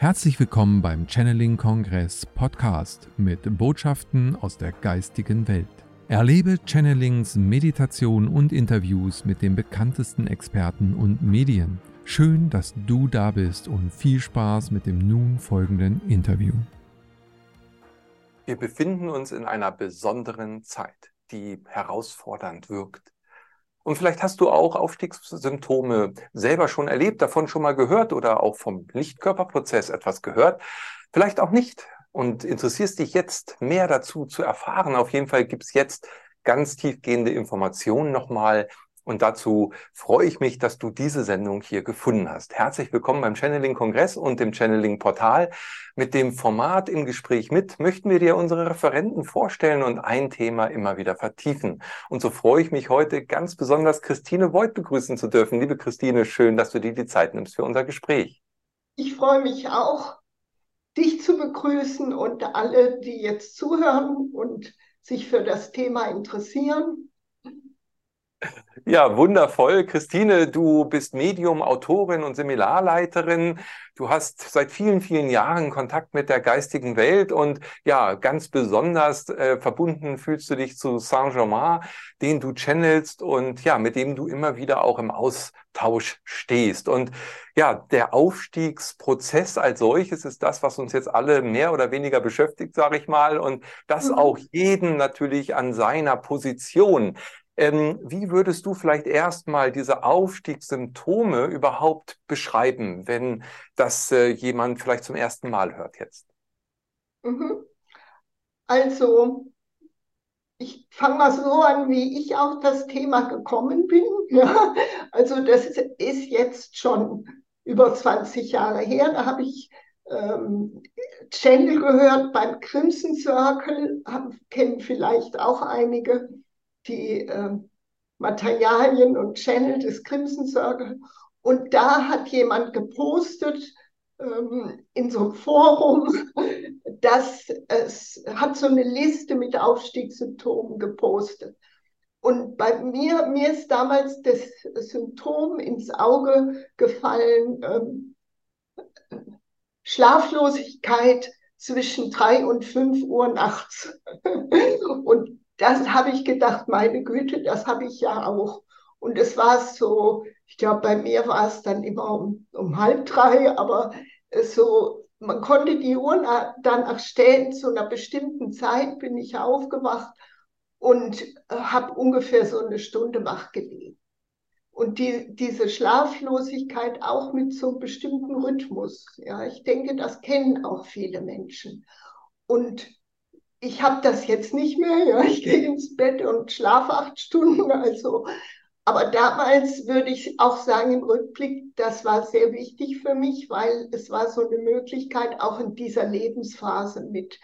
Herzlich willkommen beim Channeling Kongress Podcast mit Botschaften aus der geistigen Welt. Erlebe Channelings, Meditation und Interviews mit den bekanntesten Experten und Medien. Schön, dass du da bist und viel Spaß mit dem nun folgenden Interview. Wir befinden uns in einer besonderen Zeit, die herausfordernd wirkt. Und vielleicht hast du auch Aufstiegssymptome selber schon erlebt, davon schon mal gehört oder auch vom Lichtkörperprozess etwas gehört. Vielleicht auch nicht und interessierst dich jetzt mehr dazu zu erfahren. Auf jeden Fall gibt es jetzt ganz tiefgehende Informationen nochmal und dazu freue ich mich, dass du diese Sendung hier gefunden hast. Herzlich willkommen beim Channeling Kongress und dem Channeling Portal. Mit dem Format im Gespräch mit möchten wir dir unsere Referenten vorstellen und ein Thema immer wieder vertiefen. Und so freue ich mich heute ganz besonders, Christine Voigt begrüßen zu dürfen. Liebe Christine, schön, dass du dir die Zeit nimmst für unser Gespräch. Ich freue mich auch, dich zu begrüßen und alle, die jetzt zuhören und sich für das Thema interessieren. Ja, wundervoll. Christine, du bist Medium, Autorin und Seminarleiterin. Du hast seit vielen, vielen Jahren Kontakt mit der geistigen Welt und ja, ganz besonders äh, verbunden fühlst du dich zu Saint-Germain, den du channelst und ja, mit dem du immer wieder auch im Austausch stehst. Und ja, der Aufstiegsprozess als solches ist das, was uns jetzt alle mehr oder weniger beschäftigt, sage ich mal, und das mhm. auch jeden natürlich an seiner Position. Ähm, wie würdest du vielleicht erstmal diese Aufstiegssymptome überhaupt beschreiben, wenn das äh, jemand vielleicht zum ersten Mal hört jetzt? Mhm. Also, ich fange mal so an, wie ich auf das Thema gekommen bin. Ja, also das ist jetzt schon über 20 Jahre her. Da habe ich ähm, Channel gehört beim Crimson Circle, kennen vielleicht auch einige die äh, Materialien und Channel des Crimson Circle. Und da hat jemand gepostet ähm, in so einem Forum, dass es hat so eine Liste mit Aufstiegssymptomen gepostet. Und bei mir, mir ist damals das Symptom ins Auge gefallen, ähm, Schlaflosigkeit zwischen drei und fünf Uhr nachts. und das habe ich gedacht, meine Güte, das habe ich ja auch. Und es war so, ich glaube, bei mir war es dann immer um, um halb drei, aber so, man konnte die Uhr danach stellen, zu einer bestimmten Zeit bin ich aufgewacht und habe ungefähr so eine Stunde wach gelegen. Und die, diese Schlaflosigkeit auch mit so einem bestimmten Rhythmus. Ja, ich denke, das kennen auch viele Menschen. Und ich habe das jetzt nicht mehr. Ja, ich gehe ins Bett und schlafe acht Stunden. Also, aber damals würde ich auch sagen im Rückblick, das war sehr wichtig für mich, weil es war so eine Möglichkeit, auch in dieser Lebensphase mit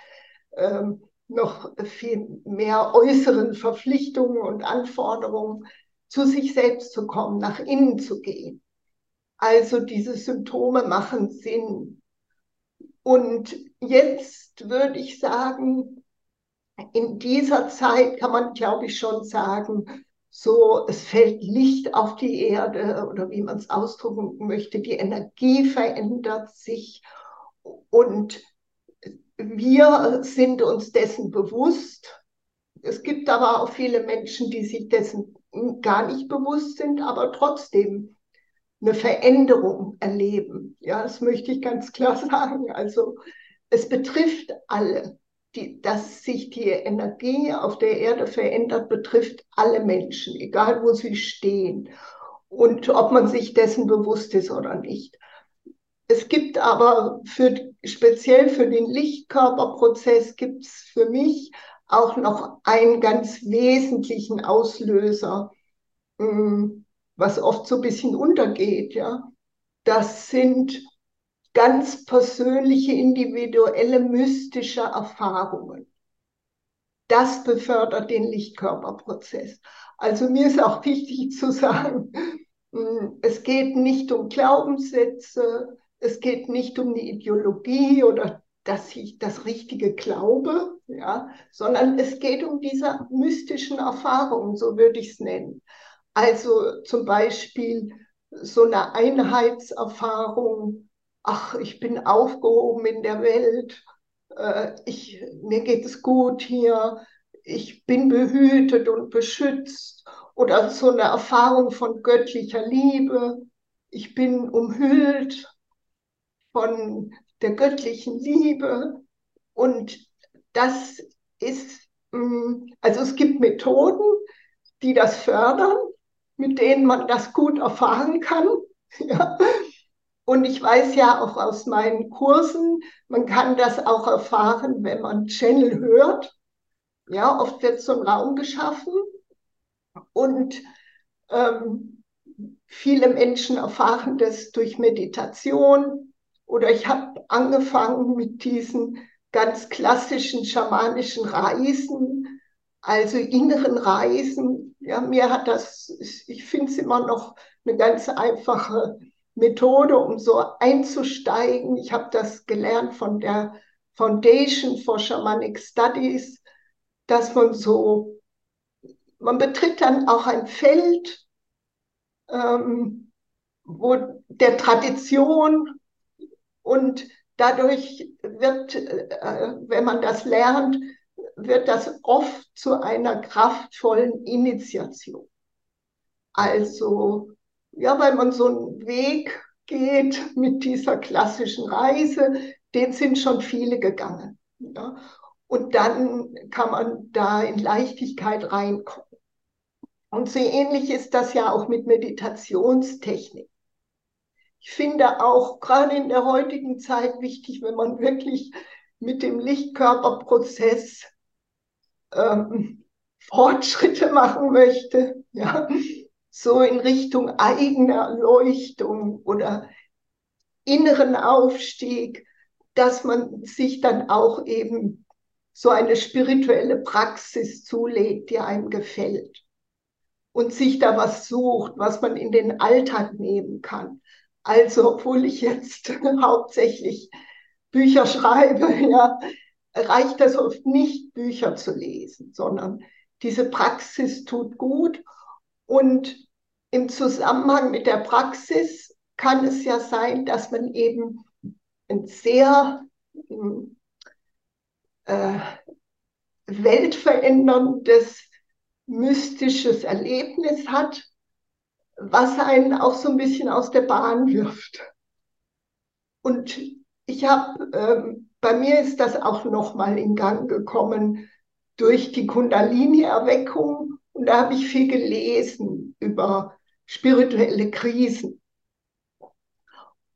ähm, noch viel mehr äußeren Verpflichtungen und Anforderungen zu sich selbst zu kommen, nach innen zu gehen. Also diese Symptome machen Sinn. Und jetzt würde ich sagen, in dieser Zeit kann man, glaube ich, schon sagen, so, es fällt Licht auf die Erde oder wie man es ausdrücken möchte, die Energie verändert sich und wir sind uns dessen bewusst. Es gibt aber auch viele Menschen, die sich dessen gar nicht bewusst sind, aber trotzdem eine Veränderung erleben. Ja, das möchte ich ganz klar sagen. Also es betrifft alle die, dass sich die Energie auf der Erde verändert, betrifft alle Menschen, egal wo sie stehen und ob man sich dessen bewusst ist oder nicht. Es gibt aber für, speziell für den Lichtkörperprozess gibt es für mich auch noch einen ganz wesentlichen Auslöser, hm, was oft so ein bisschen untergeht. Ja, das sind ganz persönliche, individuelle, mystische Erfahrungen. Das befördert den Lichtkörperprozess. Also mir ist auch wichtig zu sagen, hm, es geht nicht um Glaubenssätze, es geht nicht um die Ideologie oder dass ich das Richtige glaube, ja, sondern es geht um diese mystischen Erfahrungen, so würde ich es nennen. Also zum Beispiel so eine Einheitserfahrung ach, ich bin aufgehoben in der Welt, äh, ich, mir geht es gut hier, ich bin behütet und beschützt. Oder so eine Erfahrung von göttlicher Liebe, ich bin umhüllt von der göttlichen Liebe. Und das ist, mm, also es gibt Methoden, die das fördern, mit denen man das gut erfahren kann. Ja. Und ich weiß ja auch aus meinen Kursen, man kann das auch erfahren, wenn man Channel hört. Ja, oft wird so ein Raum geschaffen und ähm, viele Menschen erfahren das durch Meditation. Oder ich habe angefangen mit diesen ganz klassischen schamanischen Reisen, also inneren Reisen. Ja, mir hat das, ich finde es immer noch eine ganz einfache Methode, um so einzusteigen. Ich habe das gelernt von der Foundation for Shamanic Studies, dass man so, man betritt dann auch ein Feld, ähm, wo der Tradition und dadurch wird, äh, wenn man das lernt, wird das oft zu einer kraftvollen Initiation. Also ja, weil man so einen Weg geht mit dieser klassischen Reise, den sind schon viele gegangen. Ja. Und dann kann man da in Leichtigkeit reinkommen. Und so ähnlich ist das ja auch mit Meditationstechnik. Ich finde auch gerade in der heutigen Zeit wichtig, wenn man wirklich mit dem Lichtkörperprozess ähm, Fortschritte machen möchte, ja, so in Richtung eigener Erleuchtung oder inneren Aufstieg, dass man sich dann auch eben so eine spirituelle Praxis zulegt, die einem gefällt und sich da was sucht, was man in den Alltag nehmen kann. Also, obwohl ich jetzt hauptsächlich Bücher schreibe, ja, reicht das oft nicht, Bücher zu lesen, sondern diese Praxis tut gut und im Zusammenhang mit der Praxis kann es ja sein, dass man eben ein sehr äh, weltveränderndes, mystisches Erlebnis hat, was einen auch so ein bisschen aus der Bahn wirft. Und ich habe, äh, bei mir ist das auch nochmal in Gang gekommen durch die Kundalini-Erweckung. Und da habe ich viel gelesen über spirituelle Krisen.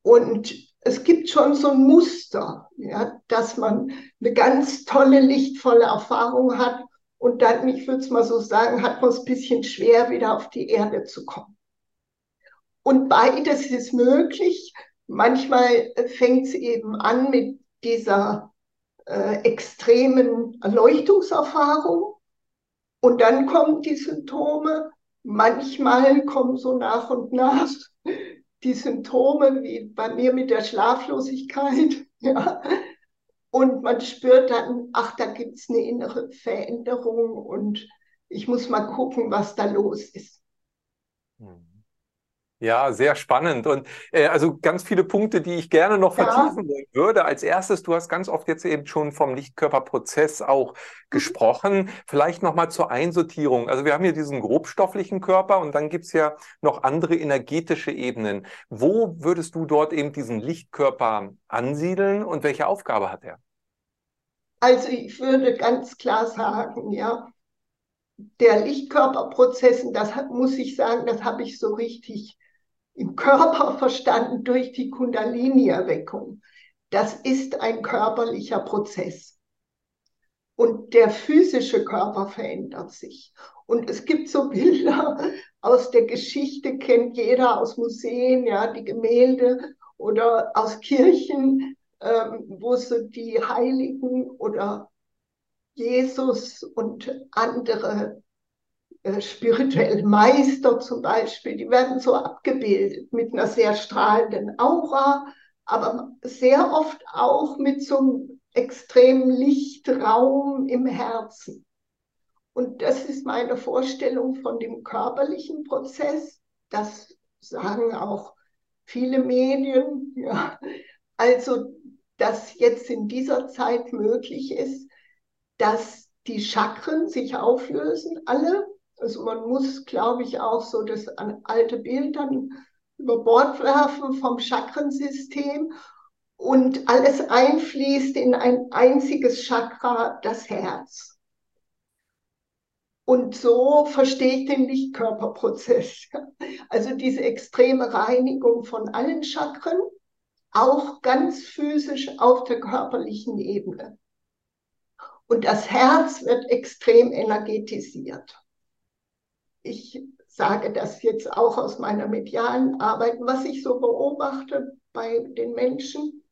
Und es gibt schon so ein Muster, ja, dass man eine ganz tolle, lichtvolle Erfahrung hat und dann, ich würde es mal so sagen, hat man es ein bisschen schwer, wieder auf die Erde zu kommen. Und beides ist möglich. Manchmal fängt es eben an mit dieser äh, extremen Erleuchtungserfahrung und dann kommen die Symptome Manchmal kommen so nach und nach die Symptome, wie bei mir mit der Schlaflosigkeit. Ja. Und man spürt dann, ach, da gibt es eine innere Veränderung und ich muss mal gucken, was da los ist. Ja, sehr spannend. Und äh, also ganz viele Punkte, die ich gerne noch vertiefen ja. würde. Als erstes, du hast ganz oft jetzt eben schon vom Lichtkörperprozess auch mhm. gesprochen. Vielleicht nochmal zur Einsortierung. Also wir haben hier diesen grobstofflichen Körper und dann gibt's ja noch andere energetische Ebenen. Wo würdest du dort eben diesen Lichtkörper ansiedeln und welche Aufgabe hat er? Also ich würde ganz klar sagen, ja, der Lichtkörperprozess, und das muss ich sagen, das habe ich so richtig im Körper verstanden durch die Kundalini-Erweckung. Das ist ein körperlicher Prozess. Und der physische Körper verändert sich. Und es gibt so Bilder aus der Geschichte, kennt jeder aus Museen, ja, die Gemälde oder aus Kirchen, ähm, wo so die Heiligen oder Jesus und andere spirituelle Meister zum Beispiel, die werden so abgebildet mit einer sehr strahlenden Aura, aber sehr oft auch mit so einem extremen Lichtraum im Herzen. Und das ist meine Vorstellung von dem körperlichen Prozess. Das sagen auch viele Medien. Ja. also dass jetzt in dieser Zeit möglich ist, dass die Chakren sich auflösen, alle. Also man muss, glaube ich, auch so das alte Bild dann über Bord werfen vom Chakrensystem und alles einfließt in ein einziges Chakra, das Herz. Und so verstehe ich den Lichtkörperprozess. Also diese extreme Reinigung von allen Chakren auch ganz physisch auf der körperlichen Ebene. Und das Herz wird extrem energetisiert. Ich sage das jetzt auch aus meiner medialen Arbeit, was ich so beobachte bei den Menschen.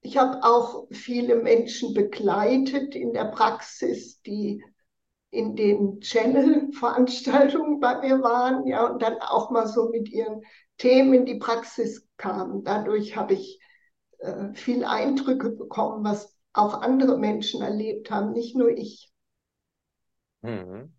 Ich habe auch viele Menschen begleitet in der Praxis, die in den Channel-Veranstaltungen bei mir waren, ja, und dann auch mal so mit ihren Themen in die Praxis kamen. Dadurch habe ich äh, viel Eindrücke bekommen, was auch andere Menschen erlebt haben, nicht nur ich. Mhm.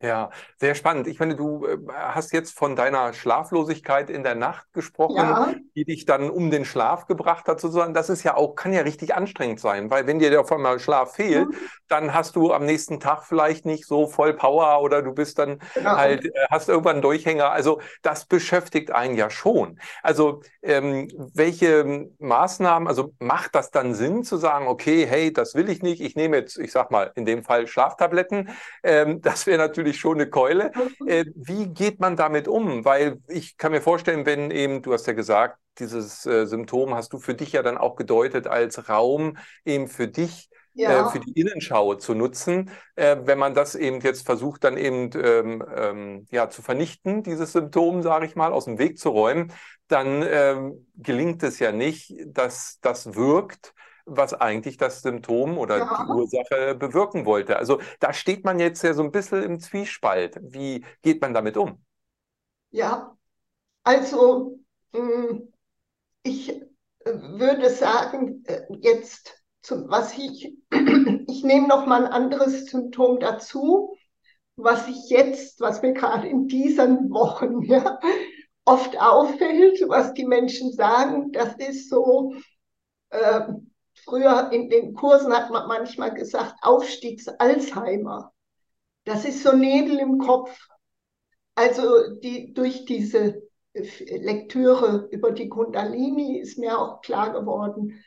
Ja, sehr spannend. Ich meine, du äh, hast jetzt von deiner Schlaflosigkeit in der Nacht gesprochen, Ja, die dich dann um den Schlaf gebracht hat, sozusagen. Das ist ja auch, kann ja richtig anstrengend sein, weil wenn dir auf einmal Schlaf fehlt, mhm, dann hast du am nächsten Tag vielleicht nicht so voll Power oder du bist dann genau. halt, äh, hast irgendwann einen Durchhänger. Also das beschäftigt einen ja schon. Also ähm, welche Maßnahmen, also macht das dann Sinn zu sagen, okay, hey, das will ich nicht, ich nehme jetzt, ich sag mal, in dem Fall Schlaftabletten. Ähm, das wäre natürlich schon eine Keule. Äh, wie geht man damit um? Weil ich kann mir vorstellen, wenn eben, du hast ja gesagt, dieses äh, Symptom hast du für dich ja dann auch gedeutet als Raum eben für dich, äh, Ja, für die Innenschau zu nutzen. Äh, wenn man das eben jetzt versucht, dann eben ähm, ähm, ja, zu vernichten, dieses Symptom, sage ich mal, aus dem Weg zu räumen, dann ähm, gelingt es ja nicht, dass das wirkt, was eigentlich das Symptom oder die ja, Ursache bewirken wollte. Also da steht man jetzt ja so ein bisschen im Zwiespalt. Wie geht man damit um? ja. Also, mh, ich äh, würde sagen, äh, jetzt, zum, was ich, ich nehme noch mal ein anderes Symptom dazu, was ich jetzt, was mir gerade in diesen Wochen ja, oft auffällt, was die Menschen sagen, das ist so, äh, früher in den Kursen hat man manchmal gesagt, Aufstiegs-Alzheimer. Das ist so Nebel im Kopf. Also die, durch diese Lektüre über die Kundalini ist mir auch klar geworden,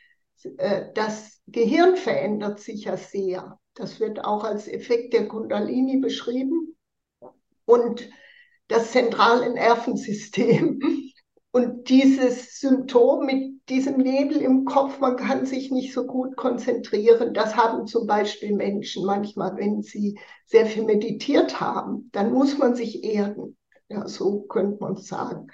äh, das Gehirn verändert sich ja sehr. Das wird auch als Effekt der Kundalini beschrieben. Und das zentrale Nervensystem. Und dieses Symptom mit diesem Nebel im Kopf, man kann sich nicht so gut konzentrieren, das haben zum Beispiel Menschen manchmal, wenn sie sehr viel meditiert haben, dann muss man sich erden. Ja, so könnte man sagen.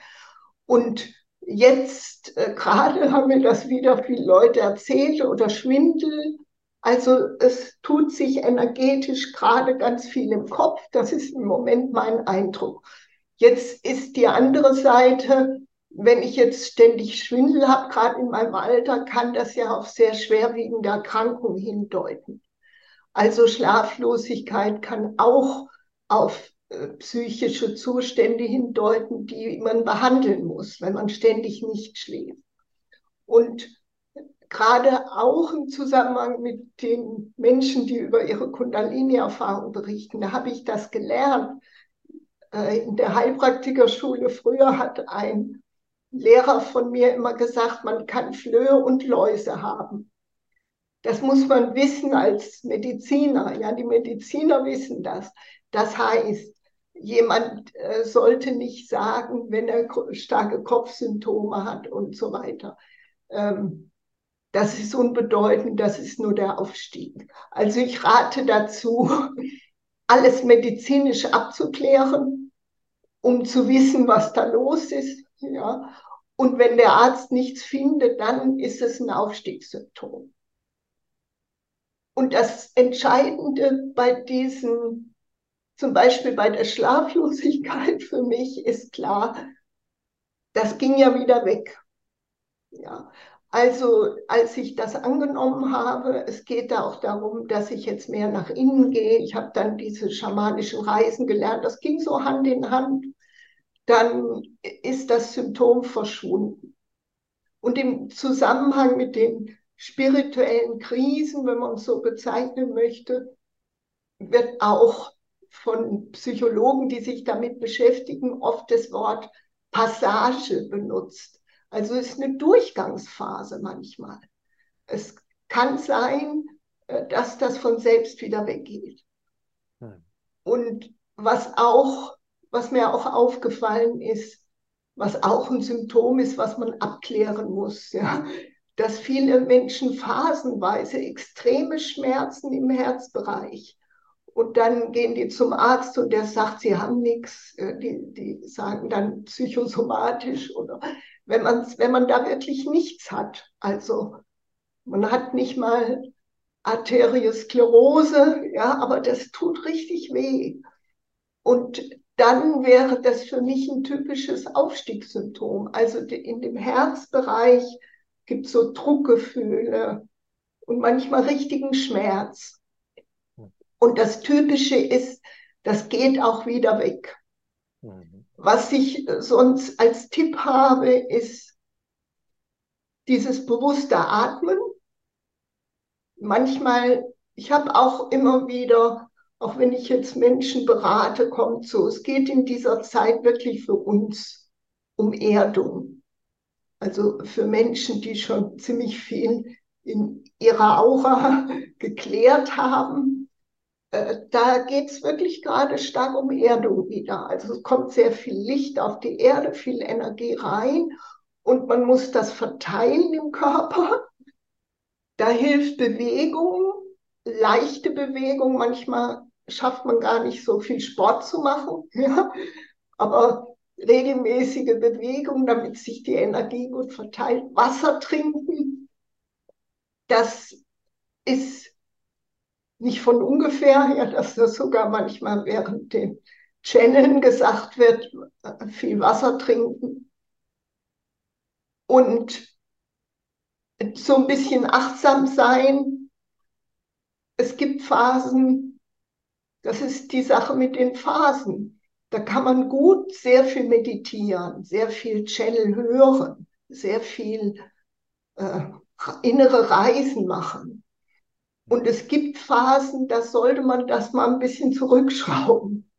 Und jetzt äh, gerade haben mir das wieder viele Leute erzählt oder Schwindel. Also es tut sich energetisch gerade ganz viel im Kopf. Das ist im Moment mein Eindruck. Jetzt ist die andere Seite, wenn ich jetzt ständig Schwindel habe, gerade in meinem Alter, kann das ja auf sehr schwerwiegende Erkrankungen hindeuten. Also Schlaflosigkeit kann auch auf äh, psychische Zustände hindeuten, die man behandeln muss, wenn man ständig nicht schläft. Und gerade auch im Zusammenhang mit den Menschen, die über ihre Kundalini-Erfahrung berichten, da habe ich das gelernt. Äh, in der Heilpraktikerschule früher hat ein Lehrer von mir immer gesagt, man kann Flöhe und Läuse haben. Das muss man wissen als Mediziner. Ja, die Mediziner wissen das. Das heißt, jemand äh, sollte nicht sagen, wenn er starke Kopfsymptome hat und so weiter. Ähm, das ist unbedeutend, das ist nur der Aufstieg. Also ich rate dazu, alles medizinisch abzuklären, um zu wissen, was da los ist. Ja. Und wenn der Arzt nichts findet, dann ist es ein Aufstiegssymptom. Und das Entscheidende bei diesen, zum Beispiel bei der Schlaflosigkeit für mich ist klar, das ging ja wieder weg. Ja. Also als ich das angenommen habe, es geht da auch darum, dass ich jetzt mehr nach innen gehe. Ich habe dann diese schamanischen Reisen gelernt. Das ging so Hand in Hand. Dann ist das Symptom verschwunden. Und im Zusammenhang mit den spirituellen Krisen, wenn man es so bezeichnen möchte, wird auch von Psychologen, die sich damit beschäftigen, oft das Wort Passage benutzt. Also es ist eine Durchgangsphase manchmal. Es kann sein, äh, dass das von selbst wieder weggeht. Hm. Und was auch, was mir auch aufgefallen ist, was auch ein Symptom ist, was man abklären muss, ja, dass viele Menschen phasenweise extreme Schmerzen im Herzbereich und dann gehen die zum Arzt und der sagt, sie haben nichts. Äh, die, die sagen dann psychosomatisch oder wenn man, wenn man da wirklich nichts hat. Also man hat nicht mal Arteriosklerose, ja, aber das tut richtig weh. Und dann wäre das für mich ein typisches Aufstiegssymptom. Also in dem Herzbereich gibt es so Druckgefühle und manchmal richtigen Schmerz. Und das Typische ist, das geht auch wieder weg. Mhm. Was ich sonst als Tipp habe, ist dieses bewusste Atmen. Manchmal, ich habe auch immer wieder, auch wenn ich jetzt Menschen berate, kommt so, es geht in dieser Zeit wirklich für uns um Erdung. Also für Menschen, die schon ziemlich viel in ihrer Aura geklärt haben äh, da geht es wirklich gerade stark um Erdung wieder. Also es kommt sehr viel Licht auf die Erde, viel Energie rein und man muss das verteilen im Körper. Da hilft Bewegung, leichte Bewegung. Manchmal schafft man gar nicht so viel Sport zu machen, ja? aber regelmäßige Bewegung, damit sich die Energie gut verteilt. Wasser trinken, das ist nicht von ungefähr, ja, dass das sogar manchmal während dem Channeln gesagt wird, viel Wasser trinken. Und so ein bisschen achtsam sein. Es gibt Phasen, das ist die Sache mit den Phasen. Da kann man gut sehr viel meditieren, sehr viel Channel hören, sehr viel äh, innere Reisen machen. Und es gibt Phasen, da sollte man das mal ein bisschen zurückschrauben.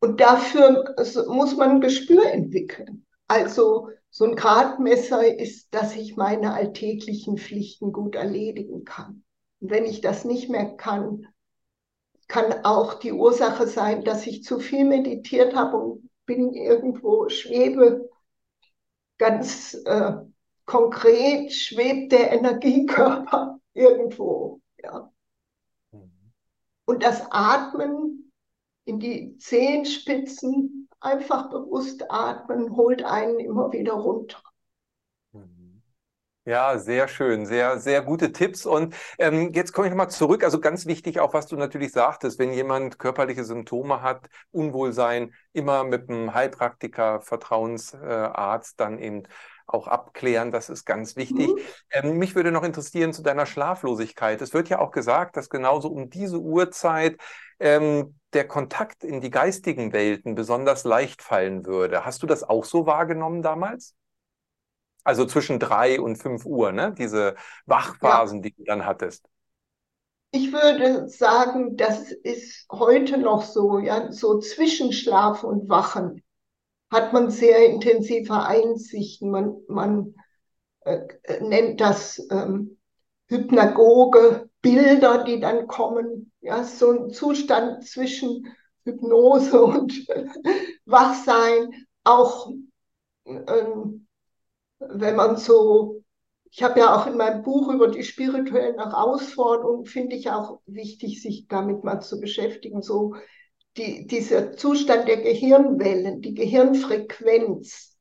Und dafür muss man ein Gespür entwickeln. Also so ein Gradmesser ist, dass ich meine alltäglichen Pflichten gut erledigen kann. Und wenn ich das nicht mehr kann, kann auch die Ursache sein, dass ich zu viel meditiert habe und bin irgendwo schwebe. Ganz äh, konkret schwebt der Energiekörper irgendwo ja. Und das Atmen in die Zehenspitzen, einfach bewusst atmen, holt einen immer wieder runter. Ja, sehr schön, sehr, sehr gute Tipps. Und ähm, jetzt komme ich nochmal zurück. Also ganz wichtig auch, was du natürlich sagtest, wenn jemand körperliche Symptome hat, Unwohlsein, immer mit einem Heilpraktiker, Vertrauensarzt dann eben auch abklären. Das ist ganz wichtig. Mhm. Ähm, mich würde noch interessieren zu deiner Schlaflosigkeit. Es wird ja auch gesagt, dass genauso um diese Uhrzeit ähm, der Kontakt in die geistigen Welten besonders leicht fallen würde. Hast du das auch so wahrgenommen damals? Also zwischen drei und fünf Uhr, ne? Diese Wachphasen, ja. die du dann hattest. Ich würde sagen, das ist heute noch so, ja, so zwischen Schlaf und Wachen hat man sehr intensive Einsichten. Man, man äh, nennt das ähm, hypnagoge Bilder, die dann kommen. Ja, so ein Zustand zwischen Hypnose und Wachsein. Auch ähm, wenn man so, ich habe ja auch in meinem Buch über die spirituellen Herausforderungen, finde ich auch wichtig, sich damit mal zu beschäftigen. So die, dieser Zustand der Gehirnwellen, die Gehirnfrequenz.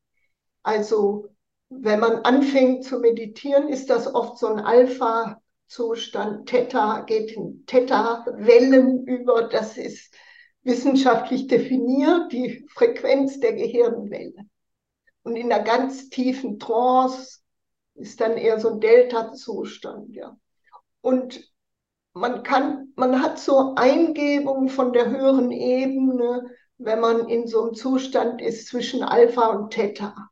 Also wenn man anfängt zu meditieren, ist das oft so ein Alpha-Zustand. Theta geht in Theta-Wellen über. Das ist wissenschaftlich definiert, die Frequenz der Gehirnwelle. Und in einer ganz tiefen Trance ist dann eher so ein Delta-Zustand, ja. Und man kann, man hat so Eingebungen von der höheren Ebene, wenn man in so einem Zustand ist zwischen Alpha und Theta.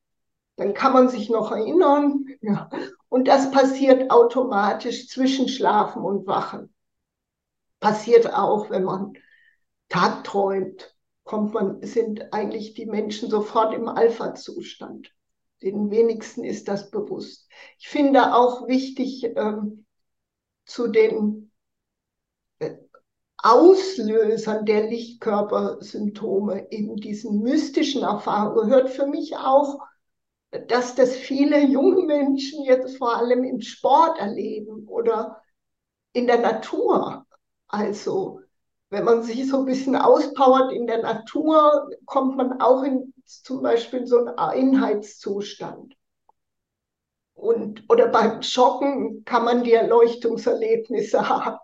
Dann kann man sich noch erinnern. Ja. Und das passiert automatisch zwischen Schlafen und Wachen. Passiert auch, wenn man tagträumt, kommt man, sind eigentlich die Menschen sofort im Alpha-Zustand. Den wenigsten ist das bewusst. Ich finde auch wichtig ähm, zu den äh, Auslösern der Lichtkörpersymptome, eben diesen mystischen Erfahrungen, gehört für mich auch, dass das viele junge Menschen jetzt vor allem im Sport erleben oder in der Natur. Also wenn man sich so ein bisschen auspowert in der Natur, kommt man auch in zum Beispiel so einen Einheitszustand. Und, oder beim Joggen kann man die Erleuchtungserlebnisse haben.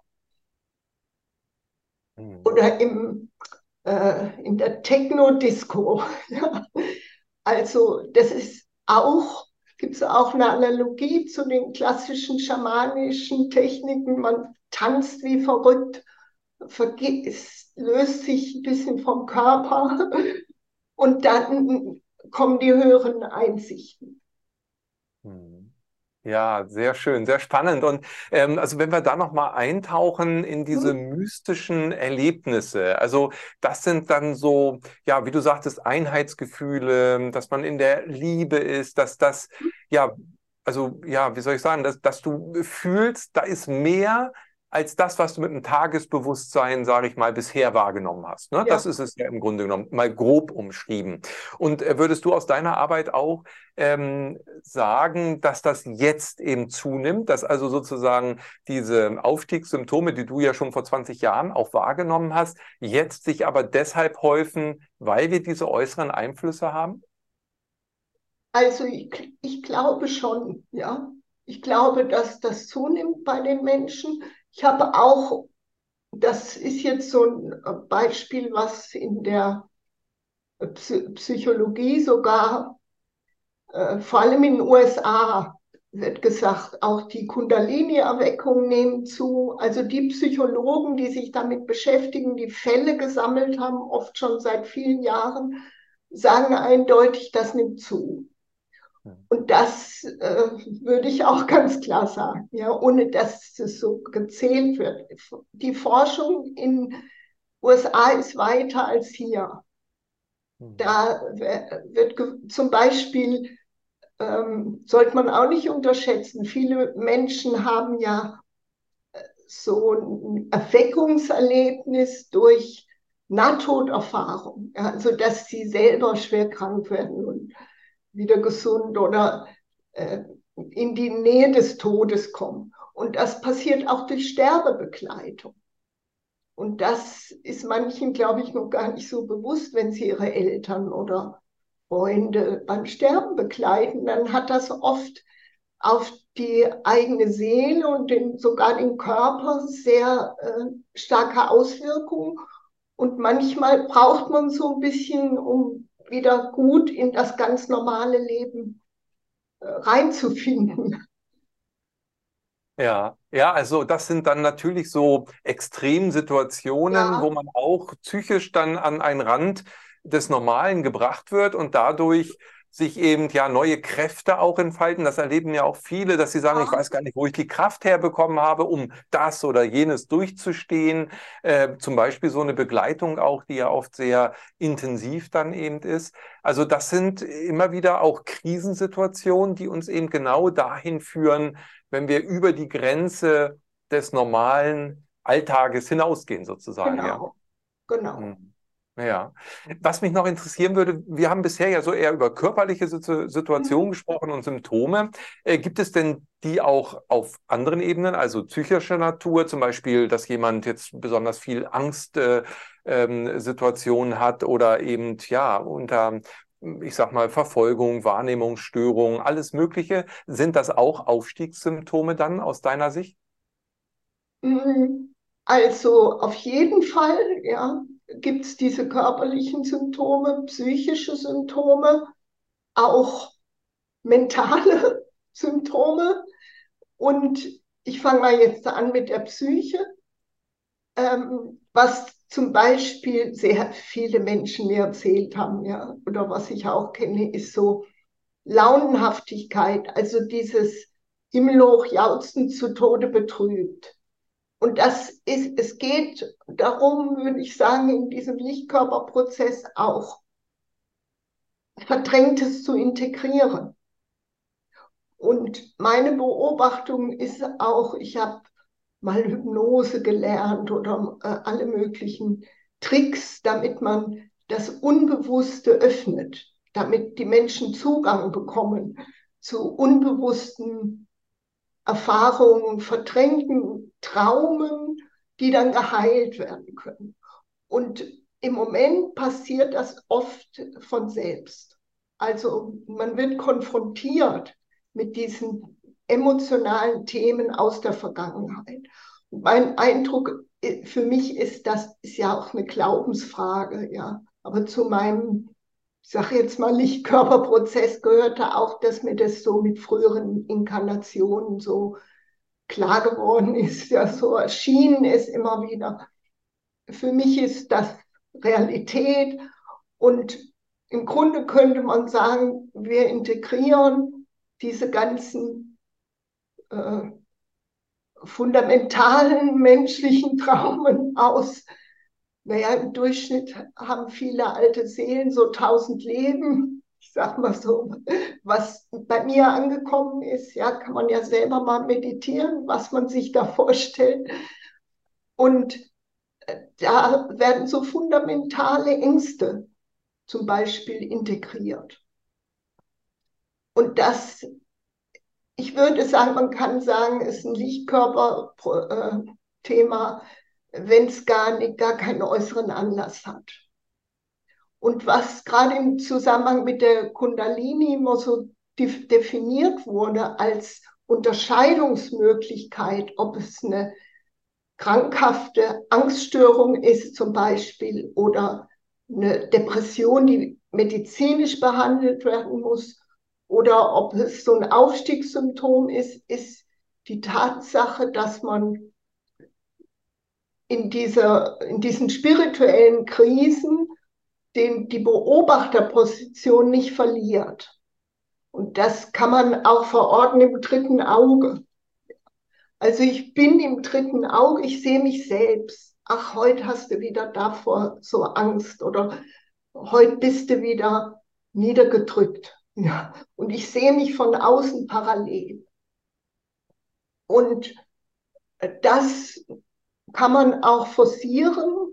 Mhm. Oder im, äh, in der Techno-Disco. also das ist auch, gibt es auch eine Analogie zu den klassischen schamanischen Techniken. Man tanzt wie verrückt löst sich ein bisschen vom Körper und dann kommen die höheren Einsichten. Hm. Ja, sehr schön, sehr spannend. Und ähm, also wenn wir da nochmal eintauchen in diese mhm. mystischen Erlebnisse, also das sind dann so, ja, wie du sagtest, Einheitsgefühle, dass man in der Liebe ist, dass das, mhm. ja, also ja, wie soll ich sagen, dass, dass du fühlst, da ist mehr als das, was du mit dem Tagesbewusstsein, sage ich mal, bisher wahrgenommen hast. Ne? Ja. Das ist es ja im Grunde genommen mal grob umschrieben. Und äh, würdest du aus deiner Arbeit auch ähm, sagen, dass das jetzt eben zunimmt, dass also sozusagen diese Aufstiegssymptome, die du ja schon vor 20 Jahren auch wahrgenommen hast, jetzt sich aber deshalb häufen, weil wir diese äußeren Einflüsse haben? Also ich, ich glaube schon, ja. Ich glaube, dass das zunimmt bei den Menschen. Ich habe auch, das ist jetzt so ein Beispiel, was in der Psychologie sogar, äh, vor allem in den USA, wird gesagt, auch die Kundalini-Erweckungen nehmen zu. Also die Psychologen, die sich damit beschäftigen, die Fälle gesammelt haben, oft schon seit vielen Jahren, sagen eindeutig, das nimmt zu. Und das äh, würde ich auch ganz klar sagen, ja, ohne dass es so gezählt wird. Die Forschung in USA ist weiter als hier. Hm. Da wird zum Beispiel, ähm, sollte man auch nicht unterschätzen, viele Menschen haben ja äh, so ein Erweckungserlebnis durch Nahtoderfahrung, also dass sie selber schwer krank werden und wieder gesund oder äh, in die Nähe des Todes kommen. Und das passiert auch durch Sterbebegleitung. Und das ist manchen, glaube ich, noch gar nicht so bewusst, wenn sie ihre Eltern oder Freunde beim Sterben begleiten, dann hat das oft auf die eigene Seele und den, sogar den Körper sehr äh, starke Auswirkungen. Und manchmal braucht man so ein bisschen, um wieder gut in das ganz normale Leben äh, reinzufinden. Ja, ja, also das sind dann natürlich so Extremsituationen, ja. wo man auch psychisch dann an einen Rand des Normalen gebracht wird und dadurch sich eben ja neue Kräfte auch entfalten. Das erleben ja auch viele, dass sie sagen, ich weiß gar nicht, wo ich die Kraft herbekommen habe, um das oder jenes durchzustehen. Äh, zum Beispiel so eine Begleitung auch, die ja oft sehr intensiv dann eben ist. Also das sind immer wieder auch Krisensituationen, die uns eben genau dahin führen, wenn wir über die Grenze des normalen Alltages hinausgehen sozusagen. Genau. Ja. Genau. Hm. Ja. Was mich noch interessieren würde, wir haben bisher ja so eher über körperliche Situationen mhm. gesprochen und Symptome. Äh, gibt es denn die auch auf anderen Ebenen, also psychischer Natur, zum Beispiel, dass jemand jetzt besonders viel Angstsituationen äh, ähm, hat oder eben ja unter ich sag mal, Verfolgung, Wahrnehmungsstörung, alles Mögliche. Sind das auch Aufstiegssymptome dann aus deiner Sicht? Mhm. Also auf jeden Fall, ja gibt es diese körperlichen Symptome, psychische Symptome, auch mentale Symptome. Und ich fange mal jetzt an mit der Psyche. Ähm, was zum Beispiel sehr viele Menschen mir erzählt haben, ja, oder was ich auch kenne, ist so Launenhaftigkeit, also dieses Himmelhoch jauchzen zu Tode betrübt. Und das ist, es geht darum, würde ich sagen, in diesem Lichtkörperprozess auch Verdrängtes zu integrieren. Und meine Beobachtung ist auch, ich habe mal Hypnose gelernt oder äh, alle möglichen Tricks, damit man das Unbewusste öffnet, damit die Menschen Zugang bekommen zu unbewussten Erfahrungen, verdrängten Traumen, die dann geheilt werden können. Und im Moment passiert das oft von selbst. Also man wird konfrontiert mit diesen emotionalen Themen aus der Vergangenheit. Und mein Eindruck äh, für mich ist, das ist ja auch eine Glaubensfrage, ja. Aber zu meinem, ich sage jetzt mal, Lichtkörperprozess gehörte auch, dass mir das so mit früheren Inkarnationen so klar geworden ist, ja, so erschienen ist immer wieder. Für mich ist das Realität und im Grunde könnte man sagen, wir integrieren diese ganzen äh, fundamentalen menschlichen Traumen aus. Naja, im Durchschnitt haben viele alte Seelen so tausend Leben. Ich sag mal so, was bei mir angekommen ist, ja, kann man ja selber mal meditieren, was man sich da vorstellt. Und äh, da werden so fundamentale Ängste zum Beispiel integriert. Und das ich würde sagen, man kann sagen, ist ein Lichtkörper-Thema, wenn es gar, nicht, gar keinen äußeren Anlass hat. Und was gerade im Zusammenhang mit der Kundalini immer so definiert wurde als Unterscheidungsmöglichkeit, ob es eine krankhafte Angststörung ist zum Beispiel oder eine Depression, die medizinisch behandelt werden muss oder ob es so ein Aufstiegssymptom ist, ist die Tatsache, dass man in, dieser, in diesen spirituellen Krisen den, die Beobachterposition nicht verliert. Und das kann man auch verorten im dritten Auge. Also ich bin im dritten Auge, ich sehe mich selbst. Ach, heute hast du wieder davor so Angst oder heute bist du wieder niedergedrückt. Ja, und ich sehe mich von außen parallel. Und das kann man auch forcieren.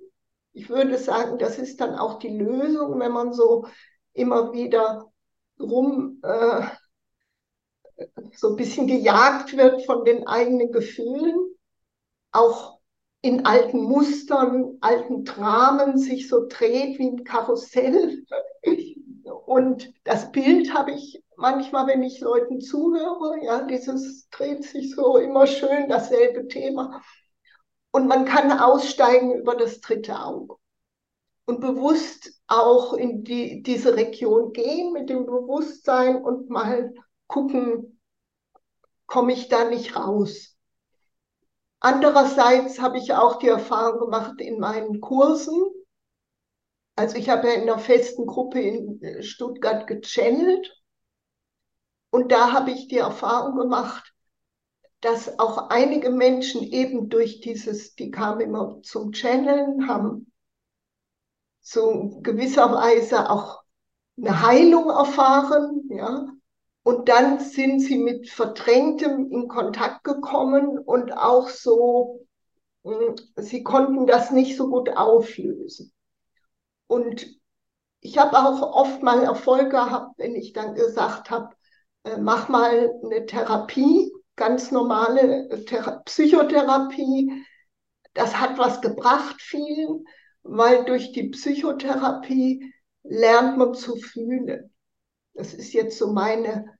Ich würde sagen, das ist dann auch die Lösung, wenn man so immer wieder rum äh, so ein bisschen gejagt wird von den eigenen Gefühlen, auch in alten Mustern, alten Dramen sich so dreht wie ein Karussell. Und das Bild habe ich manchmal, wenn ich Leuten zuhöre, ja, dieses dreht sich so immer schön dasselbe Thema. Und man kann aussteigen über das dritte Auge und bewusst auch in die, diese Region gehen mit dem Bewusstsein und mal gucken, komme ich da nicht raus. Andererseits habe ich auch die Erfahrung gemacht in meinen Kursen, also ich habe ja in einer festen Gruppe in Stuttgart gechannelt und da habe ich die Erfahrung gemacht, dass auch einige Menschen eben durch dieses, die kamen immer zum Channeln, haben so gewisser Weise auch eine Heilung erfahren, ja. Und dann sind sie mit Verdrängtem in Kontakt gekommen und auch so, hm, sie konnten das nicht so gut auflösen. Und ich habe auch oft mal Erfolg gehabt, wenn ich dann gesagt habe, äh, mach mal eine Therapie, ganz normale Thera Psychotherapie. Das hat was gebracht vielen, weil durch die Psychotherapie lernt man zu fühlen. Das ist jetzt so meine,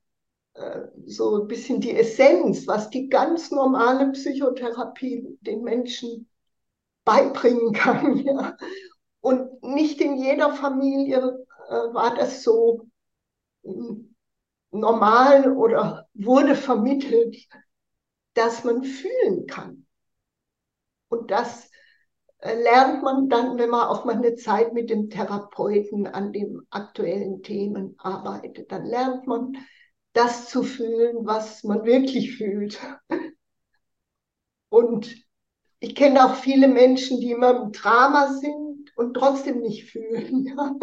äh, so ein bisschen die Essenz, was die ganz normale Psychotherapie den Menschen beibringen kann. Ja. Und nicht in jeder Familie äh, war das so normal oder wurde vermittelt, dass man fühlen kann. Und dass äh, lernt man dann, wenn man auch mal eine Zeit mit dem Therapeuten an den aktuellen Themen arbeitet, dann lernt man das zu fühlen, was man wirklich fühlt. Und ich kenne auch viele Menschen, die immer im Drama sind und trotzdem nicht fühlen, ja?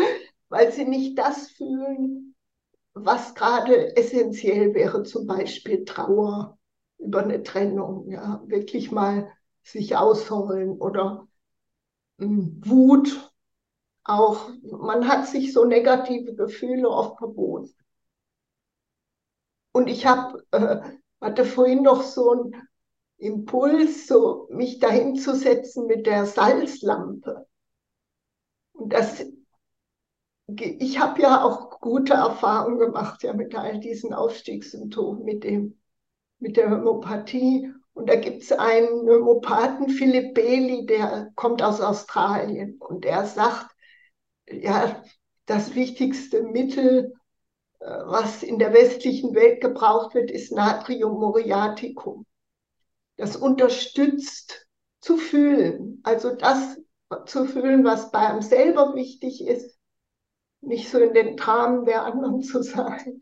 weil sie nicht das fühlen, was gerade essentiell wäre, zum Beispiel Trauer über eine Trennung, ja, wirklich mal sich ausholen oder hm, Wut auch. Man hat sich so negative Gefühle oft verboten. Und ich hab, äh, hatte vorhin noch so einen Impuls, so mich dahin zu setzen mit der Salzlampe. Und das, ich habe ja auch gute Erfahrungen gemacht ja mit all diesen Aufstiegssymptomen, mit dem, mit der Homöopathie. Und da gibt es einen Homöopathen, Philipp Bailey, der kommt aus Australien und er sagt, ja, das wichtigste Mittel, äh, was in der westlichen Welt gebraucht wird, ist Natrium muriaticum. Das unterstützt zu fühlen, also das zu fühlen, was bei einem selber wichtig ist, nicht so in den Dramen der anderen zu sein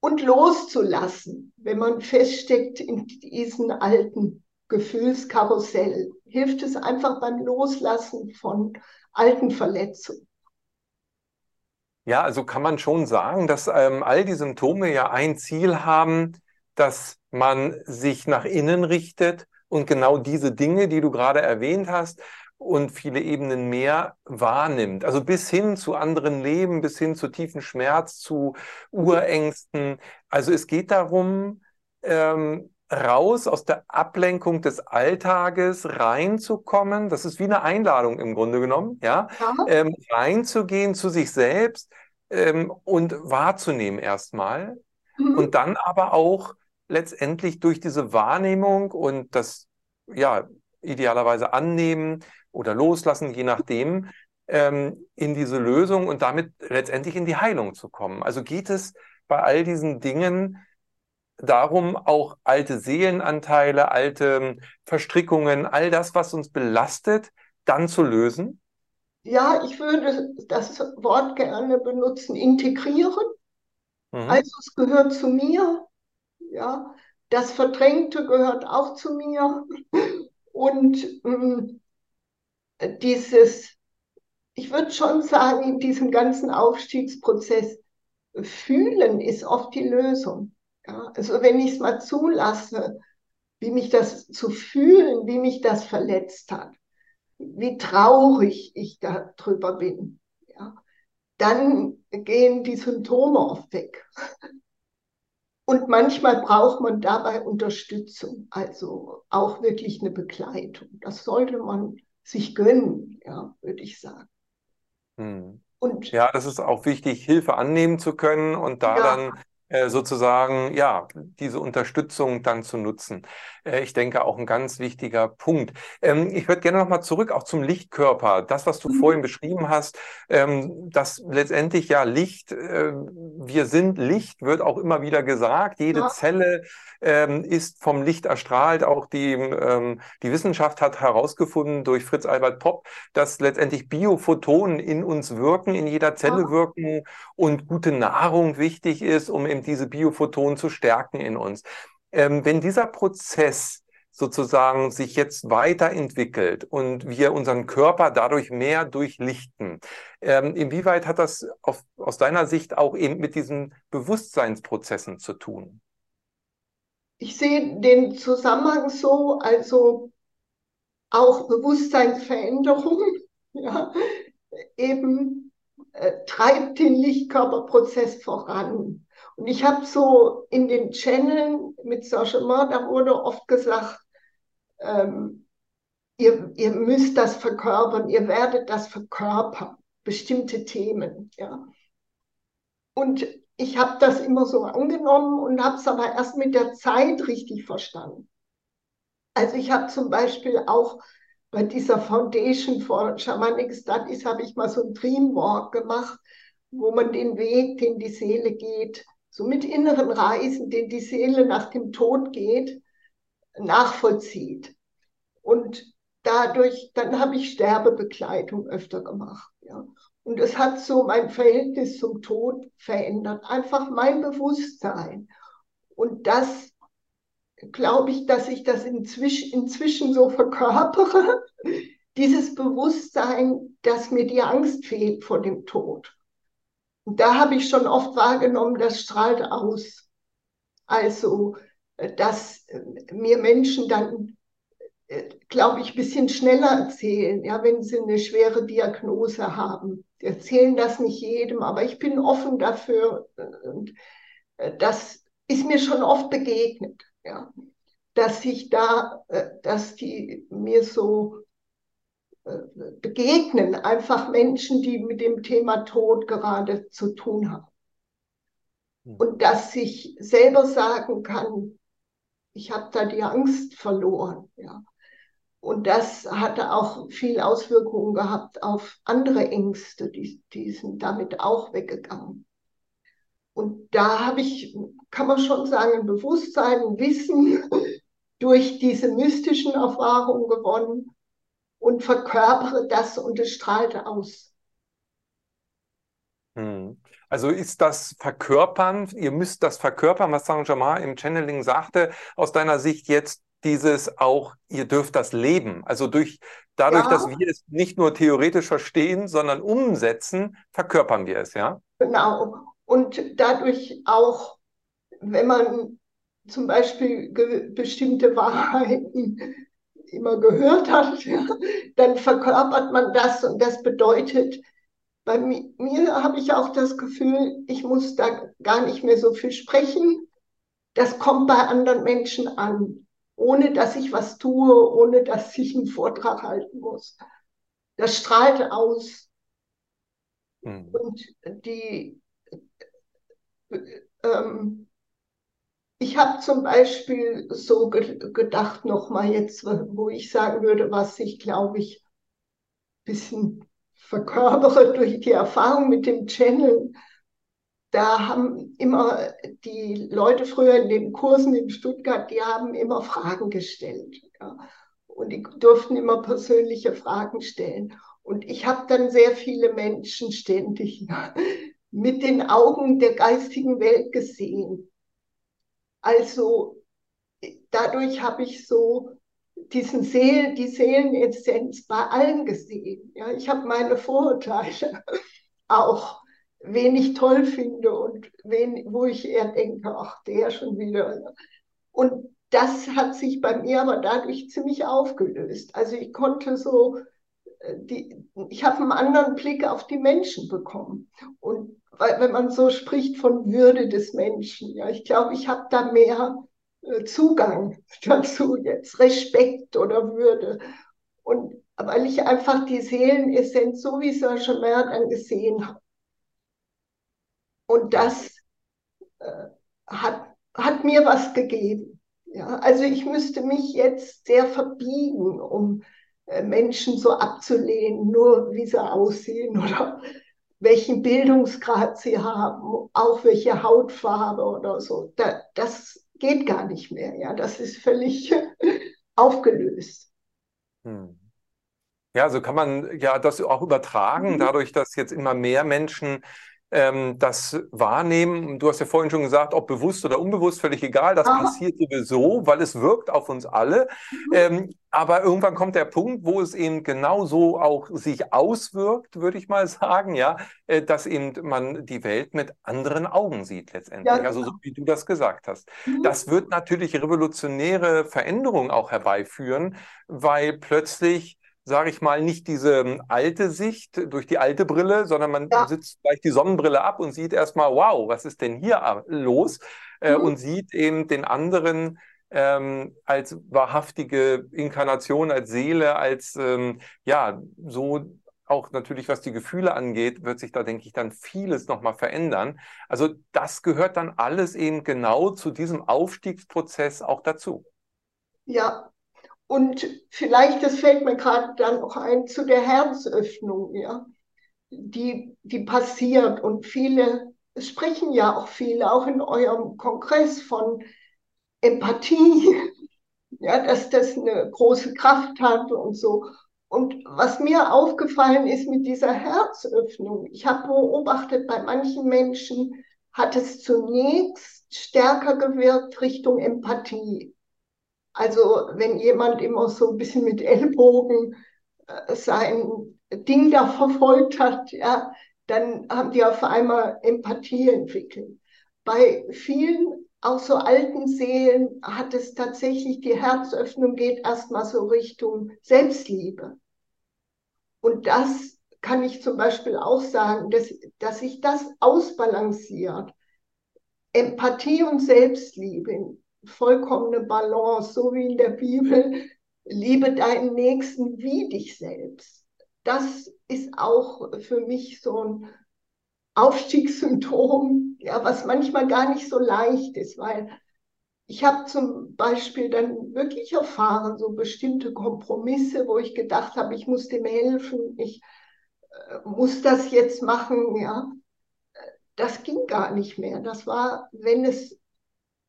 und loszulassen, wenn man feststeckt in diesen alten Gefühlskarussell. Hilft es einfach beim Loslassen von alten Verletzungen. Ja, also kann man schon sagen, dass ähm, all die Symptome ja ein Ziel haben, dass man sich nach innen richtet und genau diese Dinge, die du gerade erwähnt hast, und viele Ebenen mehr wahrnimmt. Also bis hin zu anderen Leben, bis hin zu tiefen Schmerz, zu Urängsten. Also es geht darum, ähm, raus aus der Ablenkung des Alltages reinzukommen. Das ist wie eine Einladung im Grunde genommen, ja, ja. Ähm, reinzugehen zu sich selbst ähm, und wahrzunehmen erstmal mhm. und dann aber auch letztendlich durch diese Wahrnehmung und das ja idealerweise annehmen oder loslassen, je nachdem, ähm, in diese Lösung und damit letztendlich in die Heilung zu kommen. Also geht es bei all diesen Dingen darum, auch alte Seelenanteile, alte Verstrickungen, all das, was uns belastet, dann zu lösen? Ja, ich würde das Wort gerne benutzen, integrieren. Mhm. Also es gehört zu mir, ja. Das Verdrängte gehört auch zu mir. Und ähm, dieses, ich würde schon sagen, in diesem ganzen Aufstiegsprozess, fühlen ist oft die Lösung. Ja, also wenn ich es mal zulasse, wie mich das zu fühlen, wie mich das verletzt hat, wie traurig ich darüber bin, ja, dann gehen die Symptome oft weg. Und manchmal braucht man dabei Unterstützung, also auch wirklich eine Begleitung. Das sollte man sich gönnen, ja, würde ich sagen. Hm. Und ja, das ist auch wichtig, Hilfe annehmen zu können und da ja. dann sozusagen, ja, diese Unterstützung dann zu nutzen. Äh, ich denke auch ein ganz wichtiger Punkt. Ähm, ich würde gerne nochmal zurück auch zum Lichtkörper. Das, was du mhm. vorhin beschrieben hast, ähm, dass letztendlich ja Licht, äh, wir sind Licht, wird auch immer wieder gesagt. Jede ja. Zelle ähm, ist vom Licht erstrahlt. Auch die, ähm, die Wissenschaft hat herausgefunden durch Fritz Albert Popp, dass letztendlich Biophotonen in uns wirken, in jeder Zelle ja. wirken und gute Nahrung wichtig ist, um eben diese Biophotonen zu stärken in uns. Ähm, wenn dieser Prozess sozusagen sich jetzt weiterentwickelt und wir unseren Körper dadurch mehr durchlichten. Ähm, inwieweit hat das auf, aus deiner Sicht auch eben mit diesen Bewusstseinsprozessen zu tun? ich sehe den Zusammenhang so, also auch Bewusstseinsveränderung, ja, eben äh, treibt den Lichtkörperprozess voran. Und ich habe so in den Channeln mit Saint-Germain, da wurde oft gesagt, ähm, ihr, ihr müsst das verkörpern, ihr werdet das verkörpern, bestimmte Themen. Ja. Und ich habe das immer so angenommen und habe es aber erst mit der Zeit richtig verstanden. Also ich habe zum Beispiel auch bei dieser Foundation for Shamanic Studies habe ich mal so ein Dreamwalk gemacht, wo man den Weg, den die Seele geht, so mit inneren Reisen, den die Seele nach dem Tod geht, nachvollzieht. Und dadurch, dann habe ich Sterbebegleitung öfter gemacht. Ja. Und es hat so mein Verhältnis zum Tod verändert, einfach mein Bewusstsein. Und das glaube ich, dass ich das inzwischen, inzwischen so verkörpere, dieses Bewusstsein, dass mir die Angst fehlt vor dem Tod. Und da habe ich schon oft wahrgenommen, das strahlt aus. Also, äh, dass äh, mir Menschen dann, äh, glaube ich, ein bisschen schneller erzählen, ja, wenn sie eine schwere Diagnose haben. Sie erzählen das nicht jedem, aber ich bin offen dafür. Und das ist mir schon oft begegnet, ja, dass ich da, dass die mir so begegnen, einfach Menschen, die mit dem Thema Tod gerade zu tun haben. Hm. Und dass ich selber sagen kann, ich habe da die Angst verloren. Ja. Und das hatte auch viel Auswirkungen gehabt auf andere Ängste, die, die sind damit auch weggegangen. Und da habe ich, kann man schon sagen, ein Bewusstsein, ein Wissen durch diese mystischen Erfahrungen gewonnen und verkörpere das und es strahlte aus. Hm. Also ist das Verkörpern, ihr müsst das verkörpern, was Saint-Germain im Channeling sagte, aus deiner Sicht jetzt dieses auch, ihr dürft das leben. Also durch, dadurch, ja. dass wir es nicht nur theoretisch verstehen, sondern umsetzen, verkörpern wir es, ja? Genau. Und dadurch auch, wenn man zum Beispiel bestimmte Wahrheiten immer gehört hat, ja, dann verkörpert man das und das bedeutet, bei mir, mir habe ich auch das Gefühl, ich muss da gar nicht mehr so viel sprechen. Das kommt bei anderen Menschen an, ohne dass ich was tue, ohne dass ich einen Vortrag halten muss. Das strahlt aus. Mhm. Und die, ähm, ich habe zum Beispiel so ge gedacht, nochmal jetzt, wo ich sagen würde, was ich, glaube ich, ein bisschen verkörpere durch die Erfahrung mit dem Channel. Da haben immer die Leute früher in den Kursen in Stuttgart, die haben immer Fragen gestellt. Ja. Und die durften immer persönliche Fragen stellen. Und ich habe dann sehr viele Menschen ständig ja, mit den Augen der geistigen Welt gesehen. Also dadurch habe ich so diesen Seel, die Seelenessenz bei allen gesehen. Ja, ich habe meine Vorurteile auch, wen ich toll finde und wen, wo ich eher denke, ach, der schon wieder. Und das hat sich bei mir aber dadurch ziemlich aufgelöst. Also ich konnte so, äh, die, ich habe einen anderen Blick auf die Menschen bekommen. Und wenn man so spricht von Würde des Menschen, ja, ich glaube, ich habe da mehr äh, Zugang dazu jetzt, Respekt oder Würde. Und weil ich einfach die Seelenessenz so wie Saint-Germain dann gesehen habe. Und das äh, hat, hat mir was gegeben. Ja, also ich müsste mich jetzt sehr verbiegen, um äh, Menschen so abzulehnen, nur wie sie aussehen oder welchen Bildungsgrad sie haben, auch welche Hautfarbe oder so. Da, das geht gar nicht mehr. Ja, das ist völlig aufgelöst. Hm. Ja, so kann man ja das auch übertragen, mhm. dadurch, dass jetzt immer mehr Menschen ähm, das wahrnehmen. Du hast ja vorhin schon gesagt, ob bewusst oder unbewusst, völlig egal. Das Aha. passiert sowieso, weil es wirkt auf uns alle. Mhm. Ähm, aber irgendwann kommt der Punkt, wo es eben genauso auch sich auswirkt, würde ich mal sagen, ja, äh, dass eben man die Welt mit anderen Augen sieht letztendlich. Ja, genau. Also so wie du das gesagt hast. Mhm. Das wird natürlich revolutionäre Veränderungen auch herbeiführen, weil plötzlich sage ich mal, nicht diese ähm, alte Sicht durch die alte Brille, sondern man ja. sitzt gleich die Sonnenbrille ab und sieht erstmal, wow, was ist denn hier los? Äh, mhm. und sieht eben den anderen ähm, als wahrhaftige Inkarnation, als Seele, als, ähm, ja, so auch natürlich, was die Gefühle angeht, wird sich da, denke ich, dann vieles nochmal verändern. Also das gehört dann alles eben genau zu diesem Aufstiegsprozess auch dazu. Ja, und vielleicht, das fällt mir gerade dann noch ein, zu der Herzöffnung, ja, die, die passiert. Und viele, es sprechen ja auch viele, auch in eurem Kongress von Empathie. ja, dass das eine große Kraft hat und so. Und was mir aufgefallen ist mit dieser Herzöffnung, ich habe beobachtet, bei manchen Menschen hat es zunächst stärker gewirkt Richtung Empathie. Also wenn jemand immer so ein bisschen mit Ellbogen äh, sein Ding da verfolgt hat, ja, dann haben die auf einmal Empathie entwickelt. Bei vielen, auch so alten Seelen, hat es tatsächlich die Herzöffnung geht erstmal so Richtung Selbstliebe. Und das kann ich zum Beispiel auch sagen, dass, dass sich das ausbalanciert. Empathie und Selbstliebe, vollkommene Balance, so wie in der Bibel, liebe deinen Nächsten wie dich selbst. Das ist auch für mich so ein Aufstiegssymptom, ja, was manchmal gar nicht so leicht ist, weil ich habe zum Beispiel dann wirklich erfahren, so bestimmte Kompromisse, wo ich gedacht habe, ich muss dem helfen, ich äh, muss das jetzt machen, ja. Das ging gar nicht mehr. Das war, wenn es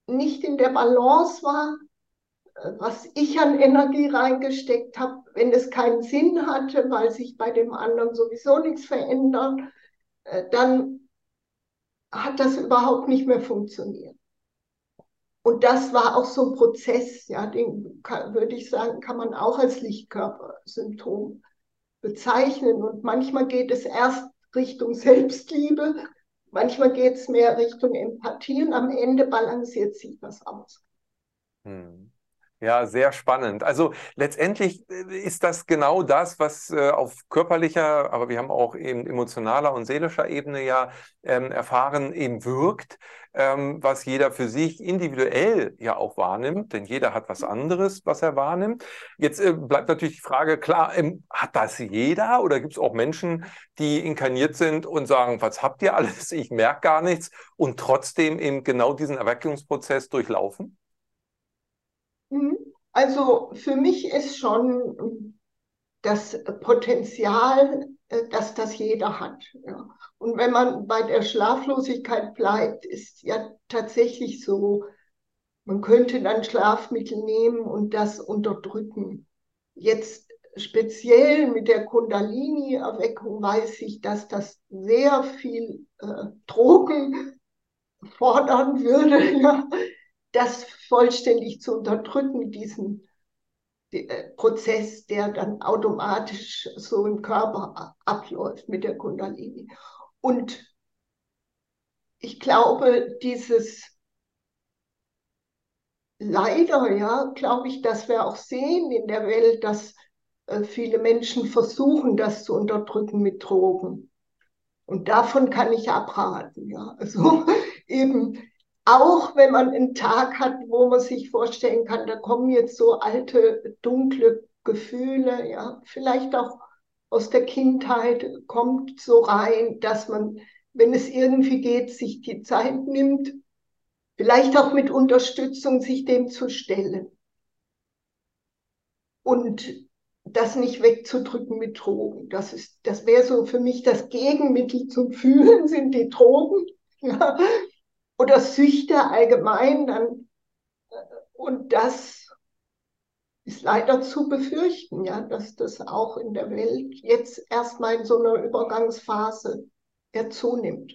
nicht in der Balance war, äh, was ich an Energie reingesteckt habe, wenn es keinen Sinn hatte, weil sich bei dem anderen sowieso nichts verändert, äh, dann hat das überhaupt nicht mehr funktioniert. Und das war auch so ein Prozess, ja, den kann, würde ich sagen, kann man auch als Lichtkörpersymptom bezeichnen. Und manchmal geht es erst Richtung Selbstliebe, manchmal geht es mehr Richtung Empathie und am Ende balanciert sich das aus. Hm. Ja, sehr spannend. Also letztendlich äh, ist das genau das, was äh, auf körperlicher, aber wir haben auch eben emotionaler und seelischer Ebene ja ähm, erfahren, eben wirkt, ähm, was jeder für sich individuell ja auch wahrnimmt, denn jeder hat was anderes, was er wahrnimmt. Jetzt äh, bleibt natürlich die Frage, klar, ähm, hat das jeder oder gibt es auch Menschen, die inkarniert sind und sagen, was habt ihr alles? Ich merke gar nichts und trotzdem eben genau diesen Erweckungsprozess durchlaufen? Mhm. Also für mich ist schon das Potenzial, äh, dass das jeder hat. Und wenn man bei der Schlaflosigkeit bleibt, ist ja tatsächlich so, man könnte dann Schlafmittel nehmen und das unterdrücken. Jetzt speziell mit der Kundalini-Erweckung weiß ich, dass das sehr viel äh, Drogen fordern würde. Ja das vollständig zu unterdrücken, diesen äh, Prozess, der dann automatisch so im Körper abläuft mit der Kundalini. Und ich glaube, dieses leider, ja, glaube ich, dass wir auch sehen in der Welt, dass äh, viele Menschen versuchen, das zu unterdrücken mit Drogen. Und davon kann ich abraten, ja. Also eben auch wenn man einen Tag hat, wo man sich vorstellen kann, da kommen jetzt so alte, dunkle Gefühle, ja, vielleicht auch aus der Kindheit kommt so rein, dass man, wenn es irgendwie geht, sich die Zeit nimmt, vielleicht auch mit Unterstützung sich dem zu stellen. Und das nicht wegzudrücken mit Drogen. Das ist, das wäre so für mich das Gegenmittel zum Fühlen sind die Drogen. Ja, oder Süchte allgemein dann. Äh, und das ist leider zu befürchten, ja, dass das auch in der Welt jetzt erstmal in so einer Übergangsphase eher zunimmt.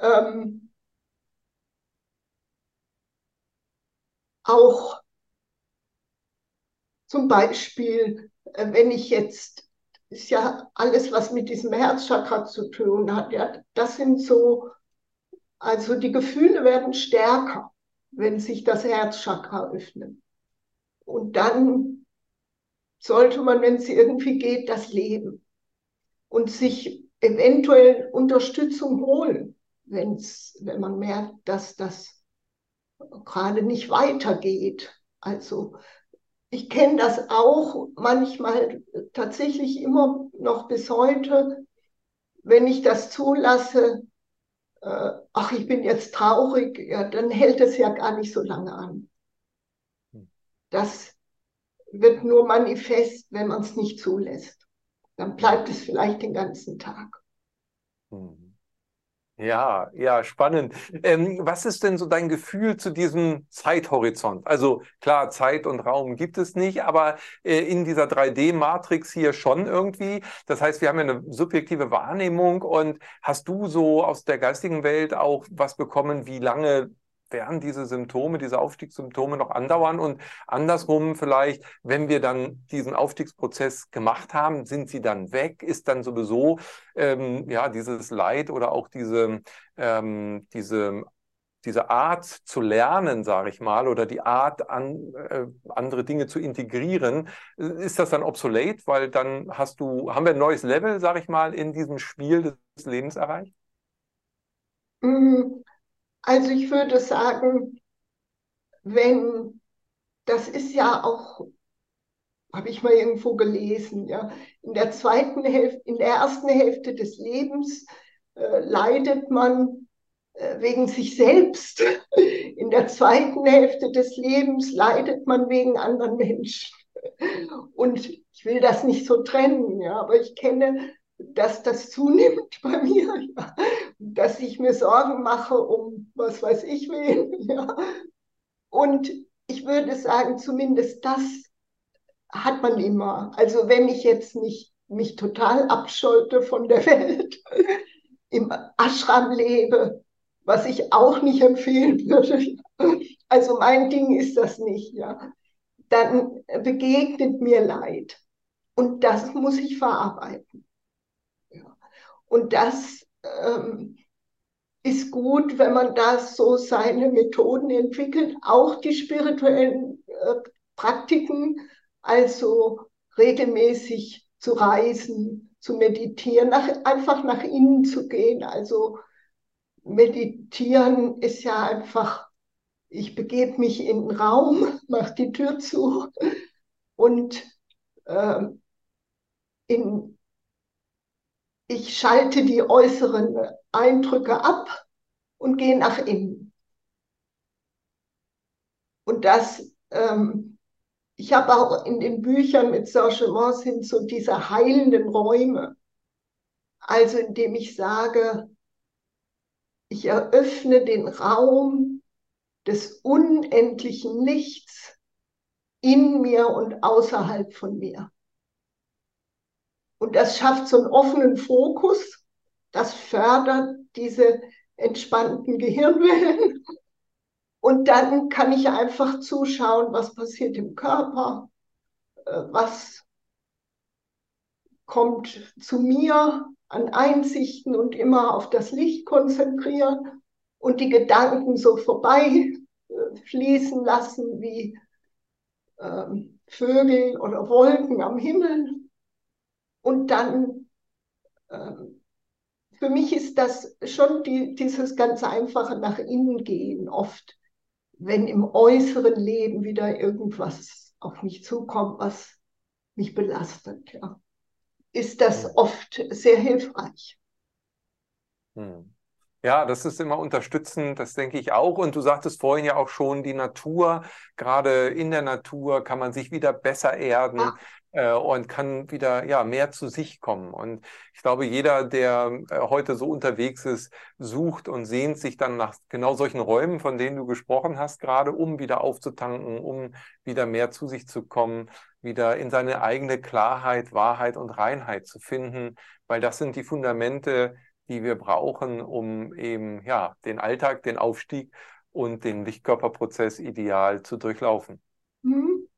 Ähm, auch zum Beispiel, äh, wenn ich jetzt, ist ja alles, was mit diesem Herzchakra zu tun hat, ja, das sind so also die Gefühle werden stärker, wenn sich das Herzchakra öffnet. Und dann sollte man, wenn es irgendwie geht, das leben und sich eventuell Unterstützung holen, wenn's, wenn man merkt, dass das gerade nicht weitergeht. Also ich kenne das auch manchmal tatsächlich immer noch bis heute, wenn ich das zulasse, äh, ach, ich bin jetzt traurig, ja, dann hält es ja gar nicht so lange an. Hm. Das wird nur manifest, wenn man es nicht zulässt. Dann bleibt es vielleicht den ganzen Tag. Hm. Ja, ja, spannend. Ähm, was ist denn so dein Gefühl zu diesem Zeithorizont? Also klar, Zeit und Raum gibt es nicht, aber äh, in dieser 3D-Matrix hier schon irgendwie. Das heißt, wir haben ja eine subjektive Wahrnehmung und hast du so aus der geistigen Welt auch was bekommen, wie lange werden diese Symptome, diese Aufstiegssymptome noch andauern und andersrum vielleicht, wenn wir dann diesen Aufstiegsprozess gemacht haben, sind sie dann weg? Ist dann sowieso ähm, ja dieses Leid oder auch diese, ähm, diese diese Art zu lernen, sage ich mal, oder die Art, an, äh, andere Dinge zu integrieren, ist das dann obsolet, weil dann hast du, haben wir ein neues Level, sage ich mal, in diesem Spiel des Lebens erreicht? Mhm. Also ich würde sagen, wenn, das ist ja auch, habe ich mal irgendwo gelesen, ja, in der zweiten Hälfte, in der ersten Hälfte des Lebens äh, leidet man äh, wegen sich selbst. In der zweiten Hälfte des Lebens leidet man wegen anderen Menschen. Und ich will das nicht so trennen, ja, aber ich kenne dass das zunimmt bei mir, ja. Dass ich mir Sorgen mache um was weiß ich wen. Ja. Und ich würde sagen, zumindest das hat man immer. Also wenn ich jetzt nicht mich total abscholte von der Welt, im Ashram lebe, was ich auch nicht empfehlen würde. Also mein Ding ist das nicht, ja. Dann begegnet mir Leid. Und das muss ich verarbeiten. Und das ähm, ist gut, wenn man da so seine Methoden entwickelt, auch die spirituellen äh, Praktiken, also regelmäßig zu reisen, zu meditieren, nach, einfach nach innen zu gehen. Also meditieren ist ja einfach, ich begebe mich in den Raum, mache die Tür zu und äh, in ich schalte die äußeren Eindrücke ab und gehe nach innen. Und das, ähm, ich habe auch in den Büchern mit Serge Monsin so diese heilenden Räume. Also indem ich sage, ich eröffne den Raum des unendlichen Lichts in mir und außerhalb von mir. Und das schafft so einen offenen Fokus. Das fördert diese entspannten Gehirnwellen. Und dann kann ich einfach zuschauen, was passiert im Körper, äh, was kommt zu mir an Einsichten und immer auf das Licht konzentrieren und die Gedanken so vorbei äh, fließen lassen wie ähm, Vögel oder Wolken am Himmel. Und dann, ähm, für mich ist das schon die, dieses ganz einfache nach innen gehen oft, wenn im äußeren Leben wieder irgendwas auf mich zukommt, was mich belastet, ja, ist das oft sehr hilfreich. Hm. Ja, das ist immer unterstützend, das denke ich auch. Und du sagtest vorhin ja auch schon, die Natur, gerade in der Natur kann man sich wieder besser erden. Äh, und kann wieder ja mehr zu sich kommen. Und ich glaube, jeder, der äh, heute so unterwegs ist, sucht und sehnt sich dann nach genau solchen Räumen, von denen du gesprochen hast, gerade um wieder aufzutanken, um wieder mehr zu sich zu kommen, wieder in seine eigene Klarheit, Wahrheit und Reinheit zu finden, weil das sind die Fundamente, die wir brauchen, um eben ja den Alltag, den Aufstieg und den Lichtkörperprozess ideal zu durchlaufen. Mhm.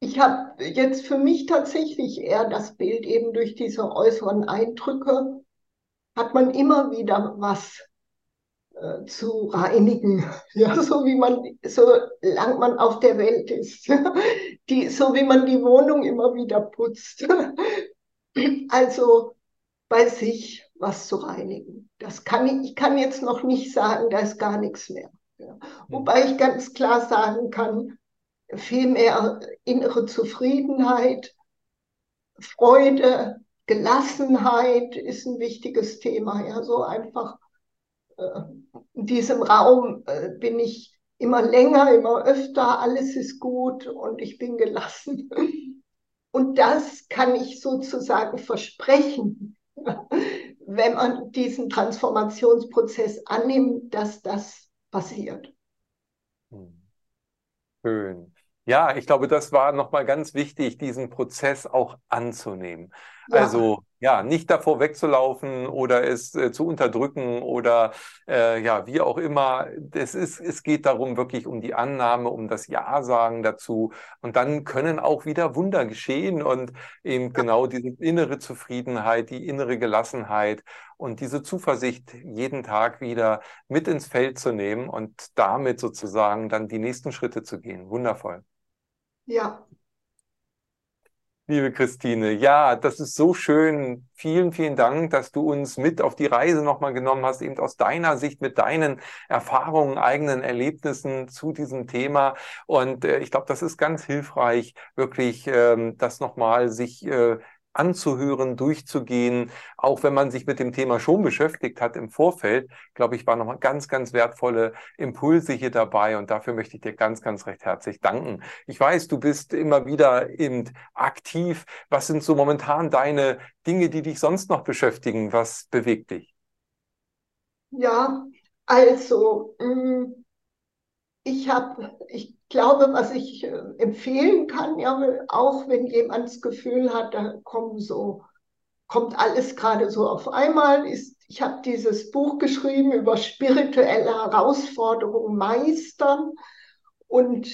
Ich habe jetzt für mich tatsächlich eher das Bild eben durch diese äußeren Eindrücke, hat man immer wieder was äh, zu reinigen. Ja, so wie man, solange man auf der Welt ist. Die, so wie man die Wohnung immer wieder putzt. Also bei sich was zu reinigen. Das kann ich, ich kann jetzt noch nicht sagen, da ist gar nichts mehr. Ja. Wobei ich ganz klar sagen kann, viel mehr innere Zufriedenheit, Freude, Gelassenheit ist ein wichtiges Thema. Ja, so einfach äh, in diesem Raum äh, bin ich immer länger, immer öfter, alles ist gut und ich bin gelassen. Und das kann ich sozusagen versprechen. Wenn man diesen Transformationsprozess annimmt, dass das passiert. Hm. Schön. Ja, ich glaube, das war nochmal ganz wichtig, diesen Prozess auch anzunehmen. Ja. Also ja, nicht davor wegzulaufen oder es äh, zu unterdrücken oder äh, ja, wie auch immer. Es, ist, es geht darum, wirklich um die Annahme, um das Ja-Sagen dazu. Und dann können auch wieder Wunder geschehen und eben genau diese innere Zufriedenheit, die innere Gelassenheit und diese Zuversicht jeden Tag wieder mit ins Feld zu nehmen und damit sozusagen dann die nächsten Schritte zu gehen. Wundervoll. Ja, Liebe Christine, ja, das ist so schön. Vielen, vielen Dank, dass du uns mit auf die Reise nochmal genommen hast, eben aus deiner Sicht mit deinen Erfahrungen, eigenen Erlebnissen zu diesem Thema. Und äh, ich glaube, das ist ganz hilfreich, wirklich ähm, das nochmal sich äh, anzuhören, durchzugehen, auch wenn man sich mit dem Thema schon beschäftigt hat im Vorfeld, glaube ich, waren nochmal ganz, ganz wertvolle Impulse hier dabei und dafür möchte ich dir ganz, ganz recht herzlich danken. Ich weiß, du bist immer wieder eben aktiv. Was sind so momentan deine Dinge, die dich sonst noch beschäftigen? Was bewegt dich? Ja, also mm, ich habe, ich glaube, was ich äh, empfehlen kann, ja, auch wenn jemand das Gefühl hat, da kommen so, kommt alles gerade so auf einmal, ist, ich habe dieses Buch geschrieben über spirituelle Herausforderungen meistern und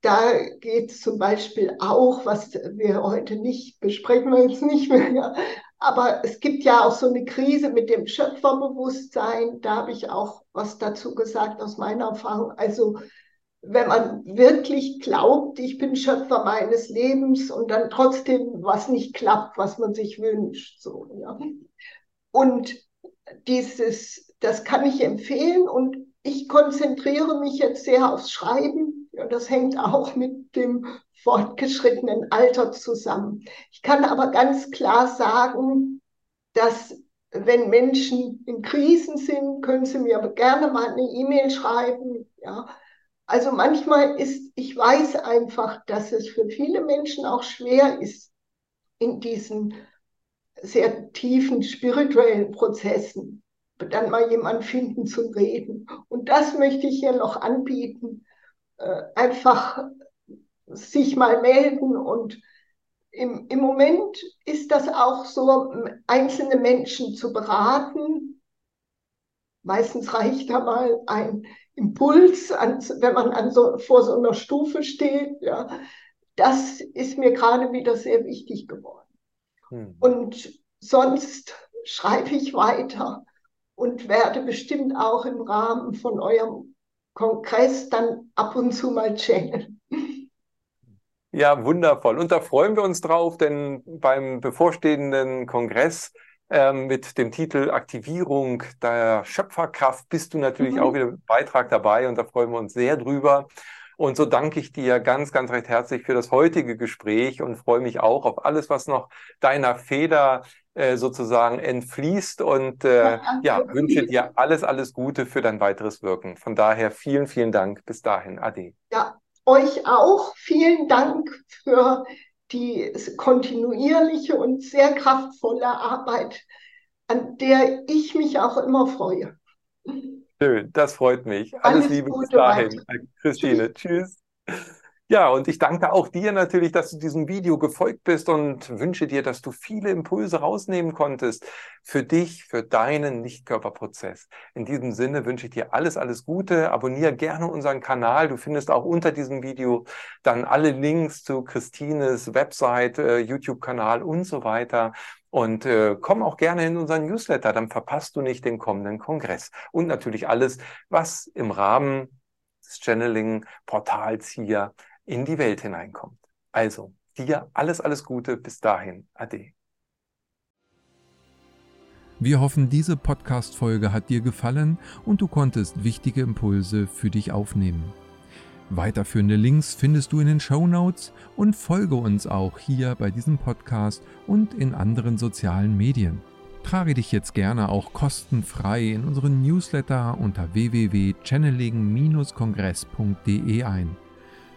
da geht es zum Beispiel auch, was wir heute nicht besprechen, wir jetzt nicht mehr, aber es gibt ja auch so eine Krise mit dem Schöpferbewusstsein. Da habe ich auch was dazu gesagt aus meiner Erfahrung. Also wenn man wirklich glaubt, ich bin Schöpfer meines Lebens und dann trotzdem was nicht klappt, was man sich wünscht. So, ja. Und dieses, das kann ich empfehlen und ich konzentriere mich jetzt sehr aufs Schreiben. Ja, das hängt auch mit dem fortgeschrittenen Alter zusammen. Ich kann aber ganz klar sagen, dass wenn Menschen in Krisen sind, können sie mir gerne mal eine E-Mail schreiben. Ja. Also manchmal ist, ich weiß einfach, dass es für viele Menschen auch schwer ist, in diesen sehr tiefen spirituellen Prozessen dann mal jemanden finden zum Reden. Und das möchte ich hier noch anbieten. Äh, einfach sich mal melden. Und im, im Moment ist das auch so, einzelne Menschen zu beraten. Meistens reicht da mal ein Impuls, an, wenn man an so, vor so einer Stufe steht. Ja. Das ist mir gerade wieder sehr wichtig geworden. Hm. Und sonst schreibe ich weiter und werde bestimmt auch im Rahmen von eurem Kongress dann ab und zu mal channeln. Ja, wundervoll. Und da freuen wir uns drauf, denn beim bevorstehenden Kongress ähm, mit dem Titel Aktivierung der Schöpferkraft bist du natürlich mhm. auch wieder mit Beitrag dabei und da freuen wir uns sehr drüber. Und so danke ich dir ganz, ganz recht herzlich für das heutige Gespräch und freue mich auch auf alles, was noch deiner Feder äh, sozusagen entfließt und äh, ja, wünsche dir alles, alles Gute für dein weiteres Wirken. Von daher vielen, vielen Dank. Bis dahin. Ade. Ja, euch auch vielen Dank für die kontinuierliche und sehr kraftvolle Arbeit, an der ich mich auch immer freue. Schön, das freut mich. Alles, Alles Liebe bis dahin. Weiter. Christine, tschüss. tschüss. Ja, und ich danke auch dir natürlich, dass du diesem Video gefolgt bist und wünsche dir, dass du viele Impulse rausnehmen konntest für dich, für deinen Nichtkörperprozess. In diesem Sinne wünsche ich dir alles, alles Gute. Abonniere gerne unseren Kanal. Du findest auch unter diesem Video dann alle Links zu Christines Website, äh, YouTube-Kanal und so weiter. Und äh, komm auch gerne in unseren Newsletter, dann verpasst du nicht den kommenden Kongress. Und natürlich alles, was im Rahmen des Channeling-Portals hier in die Welt hineinkommt. Also, dir alles, alles Gute. Bis dahin. Ade. Wir hoffen, diese Podcast-Folge hat dir gefallen und du konntest wichtige Impulse für dich aufnehmen. Weiterführende Links findest du in den Show Notes und folge uns auch hier bei diesem Podcast und in anderen sozialen Medien. Trage dich jetzt gerne auch kostenfrei in unseren Newsletter unter www.channeling-kongress.de ein.